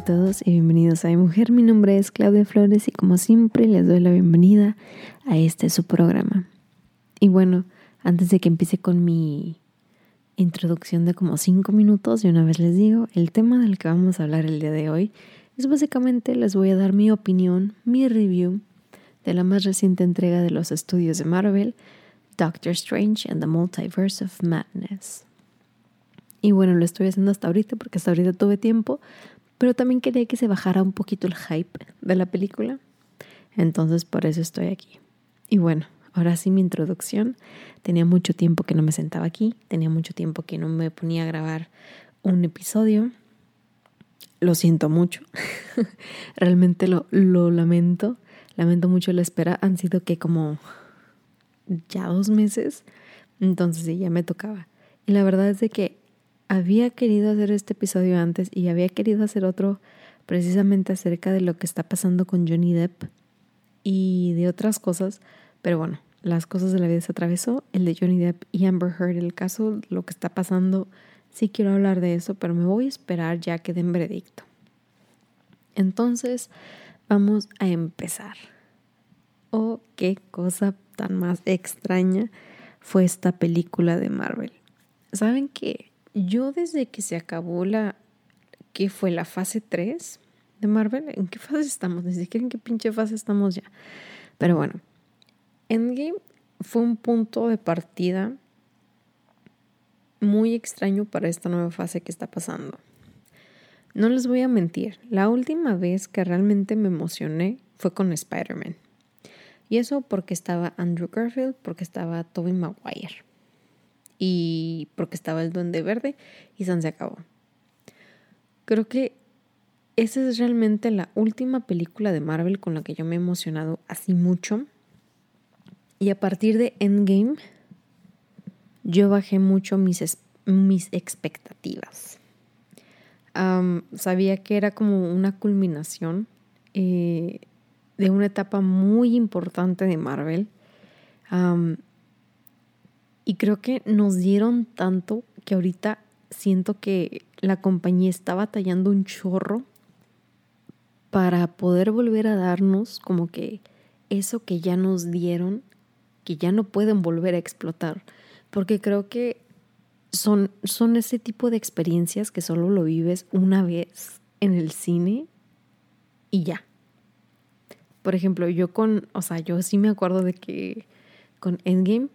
a todos y bienvenidos a mi mujer. Mi nombre es Claudia Flores y como siempre les doy la bienvenida a este su programa. Y bueno, antes de que empiece con mi introducción de como 5 minutos, y una vez les digo, el tema del que vamos a hablar el día de hoy es básicamente les voy a dar mi opinión, mi review de la más reciente entrega de los estudios de Marvel, Doctor Strange and the Multiverse of Madness. Y bueno, lo estoy haciendo hasta ahorita porque hasta ahorita tuve tiempo, pero también quería que se bajara un poquito el hype de la película. Entonces por eso estoy aquí. Y bueno, ahora sí mi introducción. Tenía mucho tiempo que no me sentaba aquí, tenía mucho tiempo que no me ponía a grabar un episodio. Lo siento mucho. Realmente lo, lo lamento. Lamento mucho la espera. Han sido que como ya dos meses. Entonces sí, ya me tocaba. Y la verdad es de que había querido hacer este episodio antes y había querido hacer otro precisamente acerca de lo que está pasando con Johnny Depp y de otras cosas, pero bueno, las cosas de la vida se atravesó, el de Johnny Depp y Amber Heard, el caso, lo que está pasando, sí quiero hablar de eso, pero me voy a esperar ya que den veredicto. Entonces, vamos a empezar. Oh, qué cosa tan más extraña fue esta película de Marvel. ¿Saben qué? Yo desde que se acabó la, ¿qué fue? La fase 3 de Marvel. ¿En qué fase estamos? Ni siquiera en qué pinche fase estamos ya. Pero bueno, Endgame fue un punto de partida muy extraño para esta nueva fase que está pasando. No les voy a mentir, la última vez que realmente me emocioné fue con Spider-Man. Y eso porque estaba Andrew Garfield, porque estaba Tobey Maguire y porque estaba el duende verde y se acabó. Creo que esa es realmente la última película de Marvel con la que yo me he emocionado así mucho. Y a partir de Endgame, yo bajé mucho mis, mis expectativas. sabía que era como una culminación eh, de una etapa muy importante de Marvel. Y creo que nos dieron tanto que ahorita siento que la compañía está batallando un chorro para poder volver a darnos como que eso que ya nos dieron, que ya no pueden volver a explotar. Porque creo que son, son ese tipo de experiencias que solo lo vives una vez en el cine y ya. Por ejemplo, yo con, o sea, yo sí me acuerdo de que con Endgame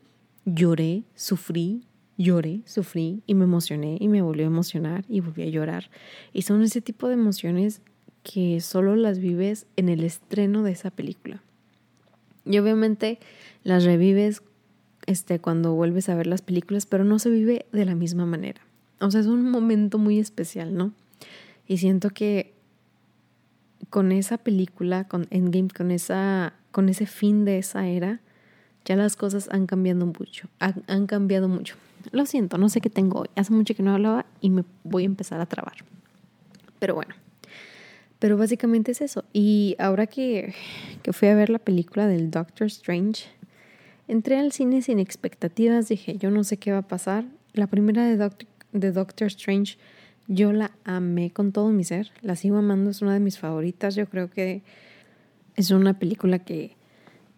lloré, sufrí, lloré, sufrí y me emocioné y me volvió a emocionar y volví a llorar. Y son ese tipo de emociones que solo las vives en el estreno de esa película. Y obviamente las revives este, cuando vuelves a ver las películas, pero no se vive de la misma manera. O sea, es un momento muy especial, ¿no? Y siento que con esa película, con Endgame, con, esa, con ese fin de esa era, ya las cosas han cambiado mucho, han, cambiado mucho. Lo siento, no sé qué tengo hoy. Hace mucho que no hablaba y me voy a empezar a trabar. Pero bueno, pero básicamente es eso. Y ahora que, que fui a ver la película del Doctor Strange, entré al cine sin expectativas. Dije, yo no sé qué va a pasar. La primera de Doctor, de Doctor Strange, yo la amé con todo mi ser. La sigo amando, es una de mis favoritas. Yo creo que es una película que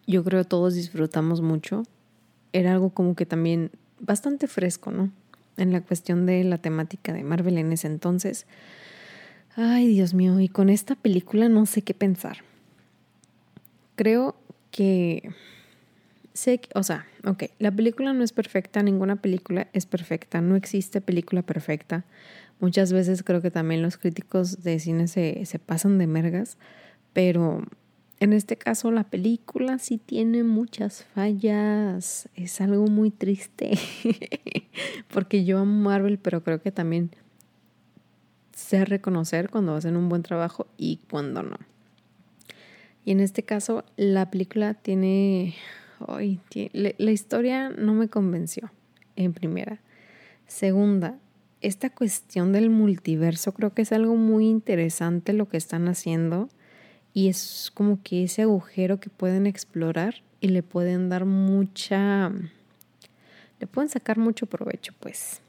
yo creo todos disfrutamos mucho. Era algo como que también bastante fresco, ¿no? En la cuestión de la temática de Marvel en ese entonces. Ay, Dios mío, y con esta película no sé qué pensar. Creo que sé, que, o sea, ok, la película no es perfecta, ninguna película es perfecta, no existe película perfecta. Muchas veces creo que también los críticos de cine se, se pasan de mergas, pero en este caso la película sí tiene muchas fallas, es algo muy triste, porque yo amo Marvel, pero creo que también sé reconocer cuando hacen un buen trabajo y cuando no. Y en este caso la película tiene, la historia no me convenció, en primera. Segunda, esta cuestión del multiverso creo que es algo muy interesante lo que están haciendo y es como que ese agujero que pueden explorar y le pueden dar mucha, le pueden sacar mucho provecho, pues,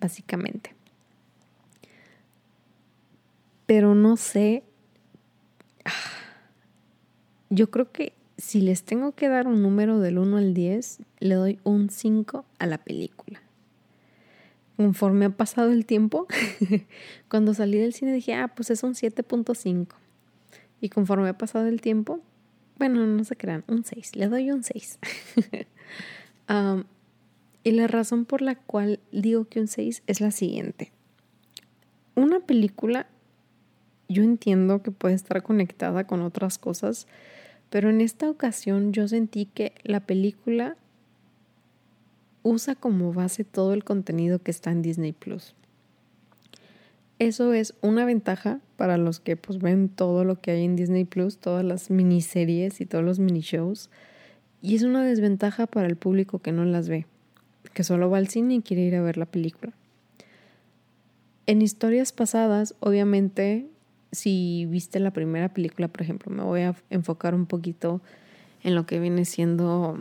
básicamente. Pero no sé. Yo creo que si les tengo que dar un número del 1 al 10, le doy un 5 a la película. Conforme ha pasado el tiempo, cuando salí del cine dije, ah, pues es un 7.5. Y conforme ha pasado el tiempo, bueno, no se crean, un 6, le doy un 6. y la razón por la cual digo que un 6 es la siguiente. Una película, yo entiendo que puede estar conectada con otras cosas, pero en esta ocasión yo sentí que la película usa como base todo el contenido que está en Disney Plus. Eso es una ventaja para los que pues ven todo lo que hay en Disney Plus, todas las miniseries y todos los mini shows. Y es una desventaja para el público que no las ve, que solo va al cine y quiere ir a ver la película. En historias pasadas, obviamente, si viste la primera película, por ejemplo, me voy a enfocar un poquito en lo que viene siendo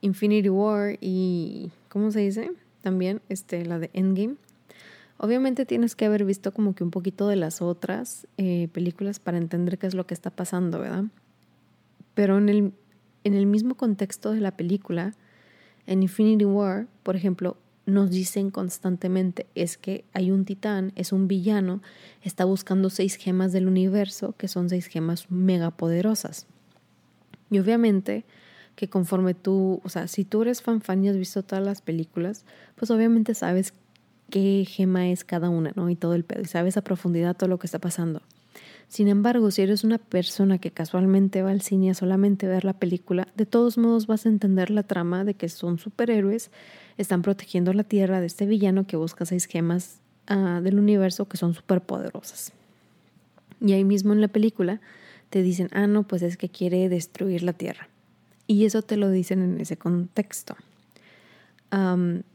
Infinity War y, ¿cómo se dice? También este, la de Endgame. Obviamente tienes que haber visto como que un poquito de las otras eh, películas para entender qué es lo que está pasando, ¿verdad? Pero en el, en el mismo contexto de la película, en Infinity War, por ejemplo, nos dicen constantemente es que hay un titán, es un villano, está buscando seis gemas del universo, que son seis gemas megapoderosas. Y obviamente que conforme tú, o sea, si tú eres fan y has visto todas las películas, pues obviamente sabes qué gema es cada una, ¿no? Y todo el pedo, y sabes a profundidad todo lo que está pasando. Sin embargo, si eres una persona que casualmente va al cine a solamente ver la película, de todos modos vas a entender la trama de que son superhéroes, están protegiendo la Tierra de este villano que busca seis gemas ah, del universo que son superpoderosas. Y ahí mismo en la película te dicen, ah, no, pues es que quiere destruir la Tierra. Y eso te lo dicen en ese contexto.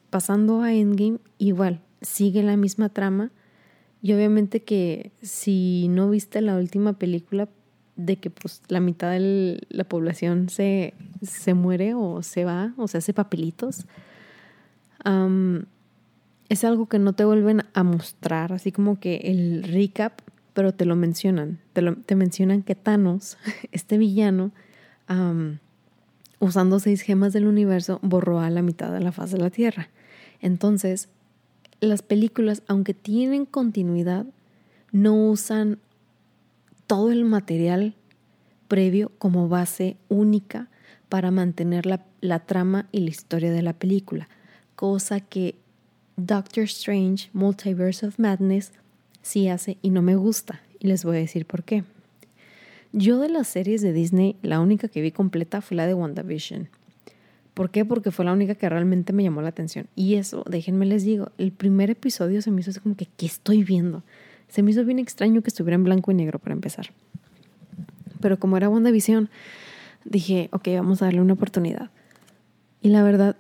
pasando a Endgame, igual, sigue la misma trama. Y obviamente que si no viste la última película de que pues la mitad de la población se, se muere o se va o se hace papelitos, es algo que no te vuelven a mostrar, así como que el recap, pero te lo mencionan. Te, te mencionan que Thanos, este villano, usando seis gemas del universo, borró a la mitad de la faz de la Tierra. Entonces, las películas, aunque tienen continuidad, no usan todo el material previo como base única para mantener la, trama y la historia de la película, cosa que Doctor Strange Multiverse of Madness sí hace y no me gusta, y les voy a decir por qué. Yo de las series de Disney, la única que vi completa fue la de WandaVision. ¿Por qué? Porque fue la única que realmente me llamó la atención. Y eso, déjenme les digo, el primer episodio se me hizo así como que, ¿qué estoy viendo? Se me hizo bien extraño que estuviera en blanco y negro para empezar. Pero como era WandaVision, dije, ok, vamos a darle una oportunidad. Y la verdad,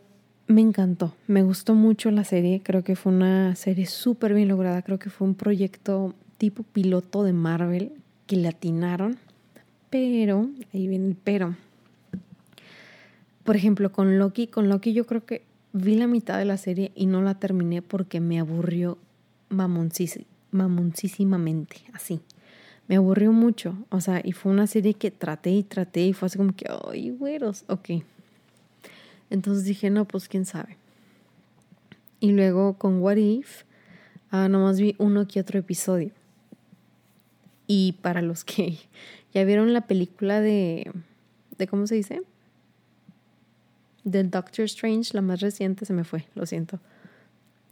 me encantó. Me gustó mucho la serie. Creo que fue una serie súper bien lograda. Creo que fue un proyecto tipo piloto de Marvel que le pero, ahí viene el pero. Por ejemplo, con Loki, con Loki yo creo que vi la mitad de la serie y no la terminé porque me aburrió mamoncísimamente, así. Me aburrió mucho, o sea, y fue una serie que traté y traté y fue así como que, ay, güeros, ok. Entonces dije, no, pues quién sabe. Y luego con What If, ah, nomás vi uno que otro episodio. Y para los que ¿Ya vieron la película de, de cómo se dice? Del Doctor Strange, la más reciente, se me fue, lo siento.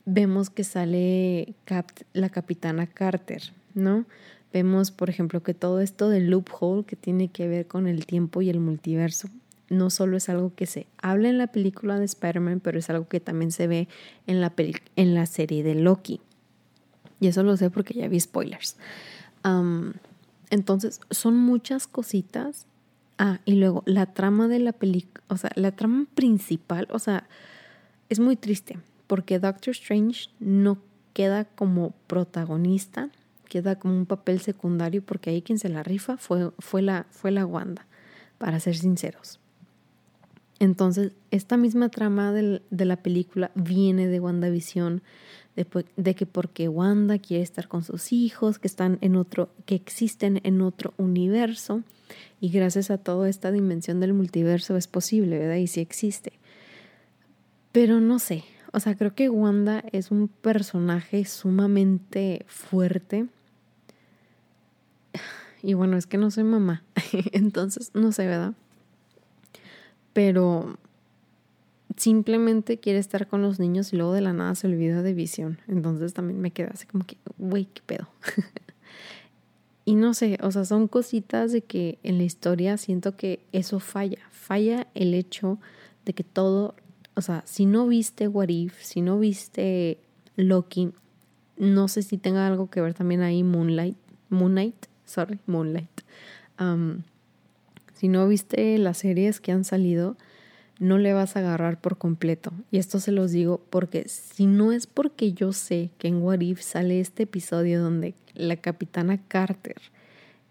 Vemos que sale la capitana Carter, ¿no? Vemos, por ejemplo, que todo esto del loophole que tiene que ver con el tiempo y el multiverso, no solo es algo que se habla en la película de Spider-Man, pero es algo que también se ve en la, en la serie de Loki. Y eso lo sé porque ya vi spoilers. Entonces, son muchas cositas. Ah, y luego la trama de la película, o sea, la trama principal, o sea, es muy triste porque Doctor Strange no queda como protagonista, queda como un papel secundario porque ahí quien se la rifa fue, fue, la, fue la Wanda, para ser sinceros. Entonces, esta misma trama de la película viene de WandaVision, de, que porque Wanda quiere estar con sus hijos, que están en otro, que existen en otro universo, y gracias a toda esta dimensión del multiverso es posible, ¿verdad? Y sí existe. Pero no sé, o sea, creo que Wanda es un personaje sumamente fuerte. Y bueno, es que no soy mamá, entonces no sé, ¿verdad? Pero simplemente quiere estar con los niños y luego de la nada se olvida de visión. Entonces también me queda así como que, güey, qué pedo. y no sé, o sea, son cositas de que en la historia siento que eso falla. Falla el hecho de que todo, o sea, si no viste What If, si no viste Loki, no sé si tenga algo que ver también ahí Moonlight, Moonlight, sorry, Moonlight. si no viste las series que han salido, no le vas a agarrar por completo. Y esto se los digo porque si no es porque yo sé que en What If sale este episodio donde la capitana Carter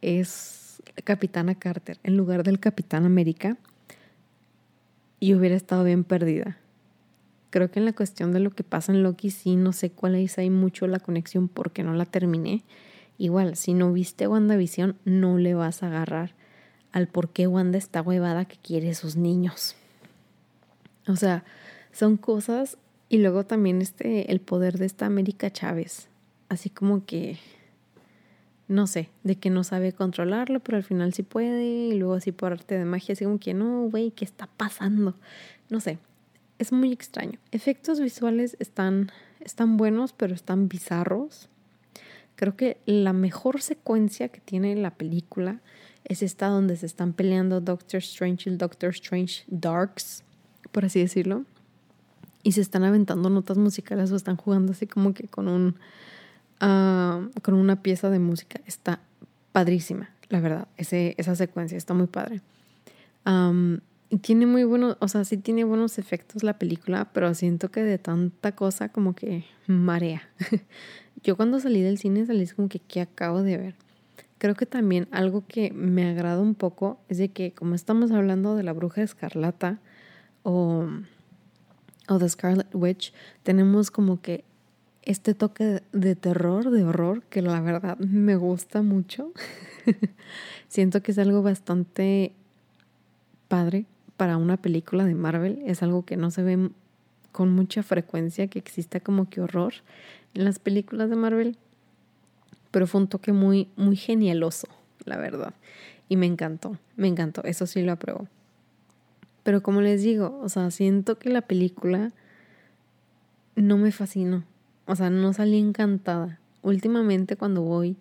es capitana Carter en lugar del capitán América, y hubiera estado bien perdida. Creo que en la cuestión de lo que pasa en Loki sí, no sé cuál es ahí mucho la conexión porque no la terminé. Igual, si no viste WandaVision, no le vas a agarrar al por qué Wanda está huevada que quiere esos niños. O sea, son cosas y luego también este el poder de esta América Chávez, así como que no sé, de que no sabe controlarlo, pero al final sí puede, y luego así por arte de magia, así como que no, güey, ¿qué está pasando? No sé, es muy extraño. Efectos visuales están, están buenos, pero están bizarros. Creo que la mejor secuencia que tiene la película es esta donde se están peleando Doctor Strange y Doctor Strange Darks por así decirlo, y se están aventando notas musicales o están jugando así como que con un ah, con una pieza de música. Está padrísima, la verdad. Ese, esa secuencia está muy padre. y tiene muy buenos, o sea, sí tiene buenos efectos la película, pero siento que de tanta cosa como que marea. Yo cuando salí del cine salí como que, ¿qué acabo de ver? Creo que también algo que me agrada un poco es de que como estamos hablando de la bruja escarlata, o, o The Scarlet Witch, tenemos como que este toque de terror, de horror, que la verdad me gusta mucho. Siento que es algo bastante padre para una película de Marvel. Es algo que no se ve con mucha frecuencia, que exista como que horror en las películas de Marvel. Pero fue un toque muy, muy genialoso, la verdad. Y me encantó, me encantó. Eso sí lo apruebo. Pero como les digo, o sea, siento que la película no me fascinó. O sea, no salí encantada. Últimamente cuando voy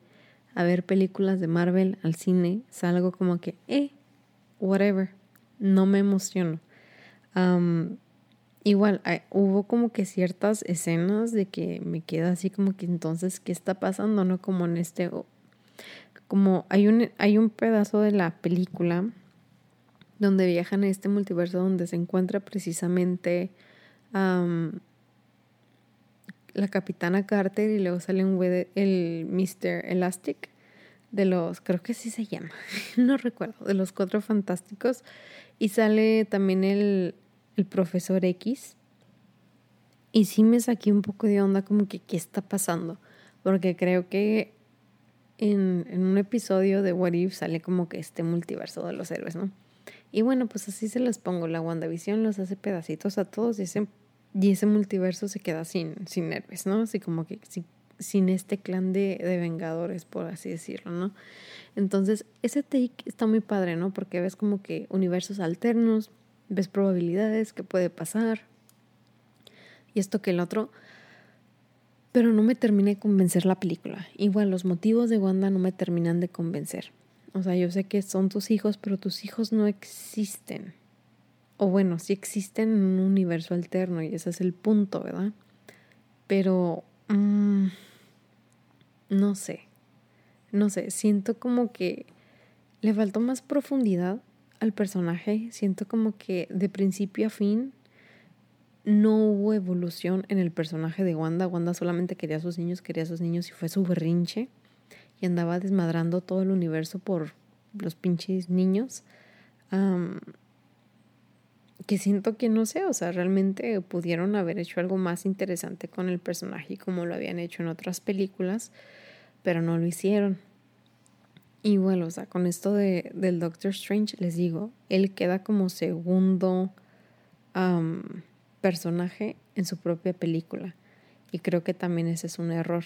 a ver películas de Marvel al cine, salgo como que, eh, whatever. No me emociono. igual, hubo como que ciertas escenas de que me queda así como que entonces, ¿qué está pasando? No como en este... Como hay un, hay un pedazo de la película donde viajan a este multiverso donde se encuentra precisamente la capitana Carter y luego sale un el Mr. Elastic de los, creo que sí se llama, no recuerdo, de los cuatro fantásticos y sale también el, el profesor X y sí me saqué un poco de onda como que qué está pasando, porque creo que en, en un episodio de What If sale como que este multiverso de los héroes, ¿no? Y bueno, pues así se las pongo. La WandaVision los hace pedacitos a todos y ese, y ese multiverso se queda sin, sin héroes, ¿no? Así como que sin, este clan de, de, vengadores, por así decirlo, ¿no? Entonces, ese take está muy padre, ¿no? Porque ves como que universos alternos, ves probabilidades que puede pasar. Y esto que el otro. Pero no me termina de convencer la película. Igual los motivos de Wanda no me terminan de convencer. O sea, yo sé que son tus hijos, pero tus hijos no existen. O bueno, sí existen en un universo alterno y ese es el punto, ¿verdad? Pero... Mm, no sé. No sé, siento como que le faltó más profundidad al personaje. Siento como que de principio a fin no hubo evolución en el personaje de Wanda. Wanda solamente quería a sus niños, quería a sus niños y fue su berrinche y andaba desmadrando todo el universo por los pinches niños. que siento que no sé, o sea, realmente pudieron haber hecho algo más interesante con el personaje como lo habían hecho en otras películas, pero no lo hicieron. Y bueno, o sea, con esto de, del Doctor Strange, les digo, él queda como segundo personaje en su propia película. Y creo que también ese es un error.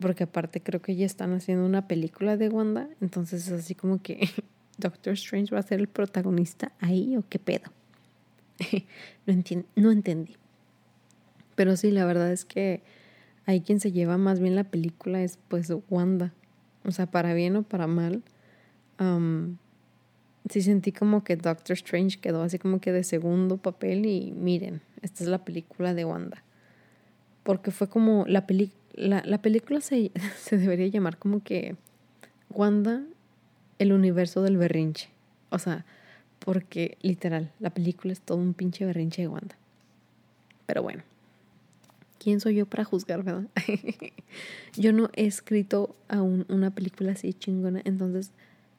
Porque aparte creo que ya están haciendo una película de Wanda, entonces es así como que Doctor Strange va a ser el protagonista ahí o qué pedo. no, no entendí. Pero sí, la verdad es que ahí quien se lleva más bien la película es pues Wanda. O sea, para bien o para mal. sí sentí como que Doctor Strange quedó así como que de segundo papel y miren, esta es la película de Wanda. Porque fue como la, la, la película se, se debería llamar como que Wanda, el universo del berrinche. O sea, porque literal, la película es todo un pinche berrinche de Wanda. Pero bueno, ¿quién soy yo para juzgar, verdad? yo no he escrito aún una película así chingona, entonces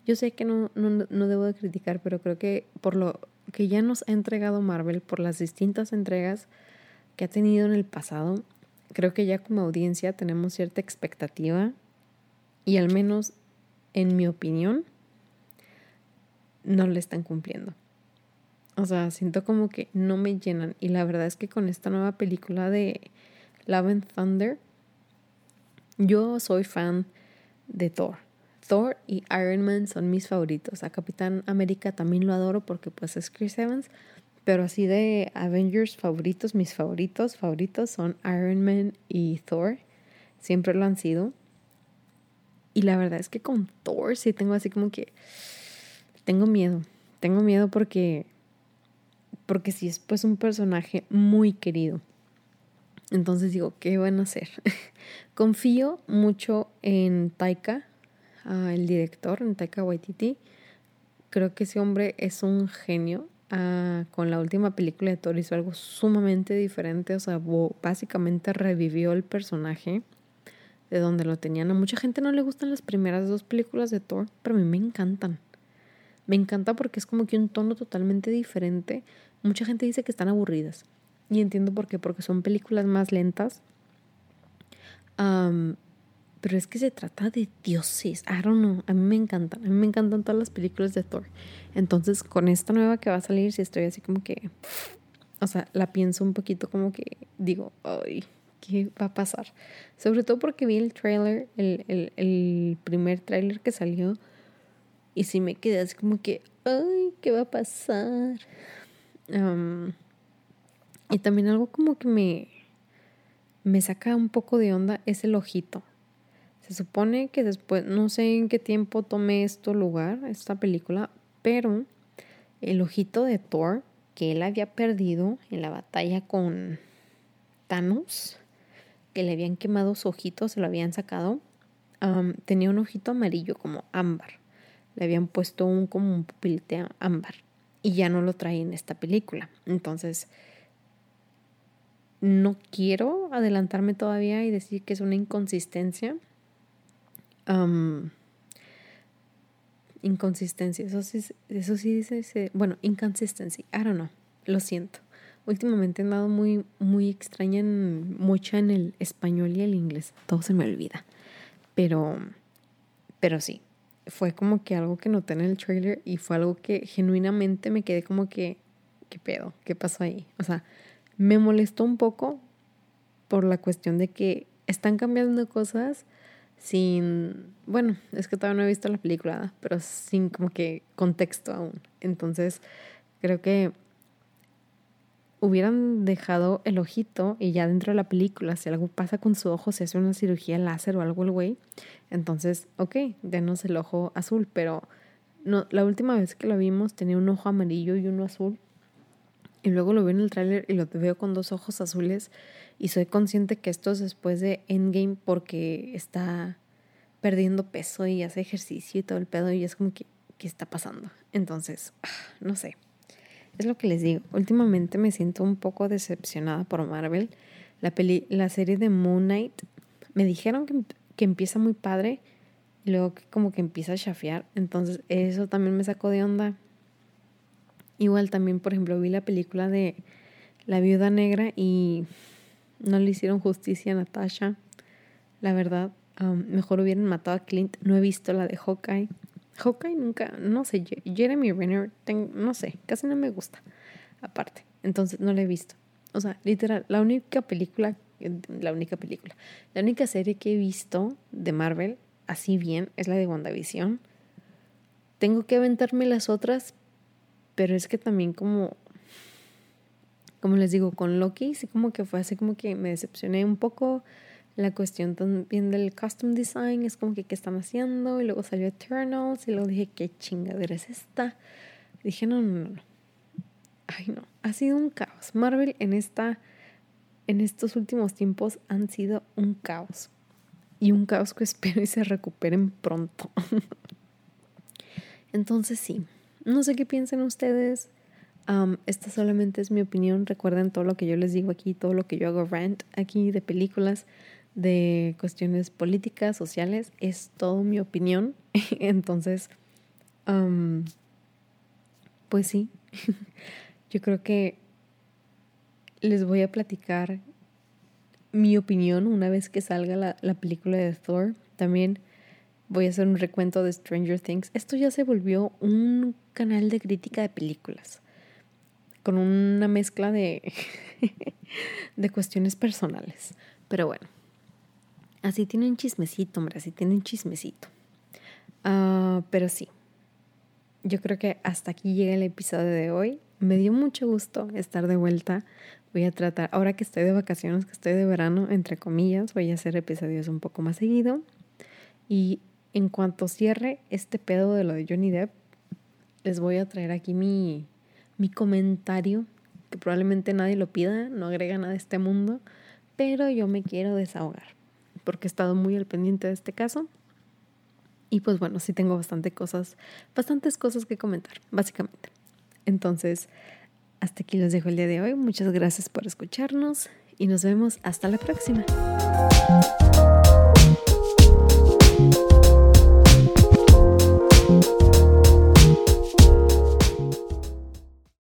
yo sé que no, no, no debo de criticar, pero creo que por lo que ya nos ha entregado Marvel, por las distintas entregas que ha tenido en el pasado, creo que ya como audiencia tenemos cierta expectativa y al menos en mi opinión, no le están cumpliendo. O sea, siento como que no me llenan. Y la verdad es que con esta nueva película de Love and Thunder, yo soy fan de Thor. Thor y Iron Man son mis favoritos. A Capitán América también lo adoro porque pues es Chris Evans. Pero así de Avengers favoritos, mis favoritos favoritos son Iron Man y Thor. Siempre lo han sido. Y la verdad es que con Thor sí tengo así como que tengo miedo. Tengo miedo porque porque si es pues un personaje muy querido. Entonces digo, ¿qué van a hacer? Confío mucho en Taika, ah, el director, en Taika Waititi. Creo que ese hombre es un genio. Ah, con la última película de Thor hizo algo sumamente diferente. O sea, básicamente revivió el personaje de donde lo tenían. A mucha gente no le gustan las primeras dos películas de Thor, pero a mí me encantan. Me encanta porque es como que un tono totalmente diferente. Mucha gente dice que están aburridas. Y entiendo por qué, porque son películas más lentas. Pero es que se trata de dioses. I don't know. A mí me encantan. A mí me encantan todas las películas de Thor. Entonces, con esta nueva que va a salir, si estoy así como que. O sea, la pienso un poquito como que digo, ay, ¿qué va a pasar? Sobre todo porque vi el trailer, el, el, primer trailer que salió y si me quedé así como que, ay, ¿qué va a pasar? y también algo como que me, me saca un poco de onda es el ojito. Se supone que después, no sé en qué tiempo tome esto lugar, esta película, pero el ojito de Thor, que él había perdido en la batalla con Thanos, que le habían quemado su ojito, se lo habían sacado, tenía un ojito amarillo como ámbar le habían puesto un como un pupilete ámbar y ya no lo trae en esta película. Entonces, no quiero adelantarme todavía y decir que es una inconsistencia. Inconsistencia, eso sí, eso sí dice, bueno, inconsistencia, I don't know, lo siento. Últimamente he andado muy, muy extraña, en, mucha en el español y el inglés, todo se me olvida. Pero, pero sí, fue como que algo que noté en el trailer y fue algo que genuinamente me quedé como que, ¿qué pedo? ¿Qué pasó ahí? O sea, me molestó un poco por la cuestión de que están cambiando cosas sin, bueno, es que todavía no he visto la película, pero sin como que contexto aún. Entonces, creo que hubieran dejado el ojito y ya dentro de la película, si algo pasa con su ojo, se hace una cirugía láser o algo el güey, entonces, ok, denos el ojo azul, pero no, la última vez que lo vimos tenía un ojo amarillo y uno azul. Y luego lo veo en el tráiler y lo veo con dos ojos azules y soy consciente que esto es después de Endgame porque está perdiendo peso y hace ejercicio y todo el pedo y es como que, ¿qué está pasando? Entonces, ah, no sé. Es lo que les digo. Últimamente me siento un poco decepcionada por Marvel. La, peli la serie de Moon Knight, me dijeron que, que empieza muy padre y luego que como que empieza a chafear. Entonces eso también me sacó de onda. Igual también, por ejemplo, vi la película de La Viuda Negra y no le hicieron justicia a Natasha. La verdad, mejor hubieran matado a Clint. No he visto la de Hawkeye. Hawkeye nunca, no sé, Jeremy Renner, no sé, casi no me gusta. Aparte, entonces no la he visto. O sea, literal, la única película, la única película, la única serie que he visto de Marvel, así bien, es la de WandaVision. Tengo que aventarme las otras, pero es que también como, como les digo, con Loki, sí como que fue así como que me decepcioné un poco. La cuestión también del custom design es como que qué están haciendo. Y luego salió Eternals y luego dije, ¿qué chingadera es esta? dije, no, no, no. Ay, no. Ha sido un caos. Marvel en esta, en estos últimos tiempos han sido un caos. Y un caos que espero y se recuperen pronto. Entonces sí, no sé qué piensen ustedes. esta solamente es mi opinión. Recuerden todo lo que yo les digo aquí, todo lo que yo hago rant aquí de películas, de cuestiones políticas, sociales. Es todo mi opinión. Entonces, pues sí, yo creo que les voy a platicar mi opinión una vez que salga la, la película de Thor. También voy a hacer un recuento de Stranger Things. Esto ya se volvió un canal de crítica de películas, con una mezcla de, de cuestiones personales. Pero bueno, así tienen chismecito, hombre, así tienen chismecito. Ah, pero sí, yo creo que hasta aquí llega el episodio de hoy. Me dio mucho gusto estar de vuelta. Voy a tratar, ahora que estoy de vacaciones, que estoy de verano, entre comillas, voy a hacer episodios un poco más seguido. Y en cuanto cierre este pedo de lo de Johnny Depp, les voy a traer aquí mi, mi comentario, que probablemente nadie lo pida, no agrega nada a este mundo, pero yo me quiero desahogar, porque he estado muy al pendiente de este caso. Y pues bueno, sí tengo bastante cosas, bastantes cosas que comentar, básicamente. Entonces, hasta aquí les dejo el día de hoy. Muchas gracias por escucharnos y nos vemos hasta la próxima.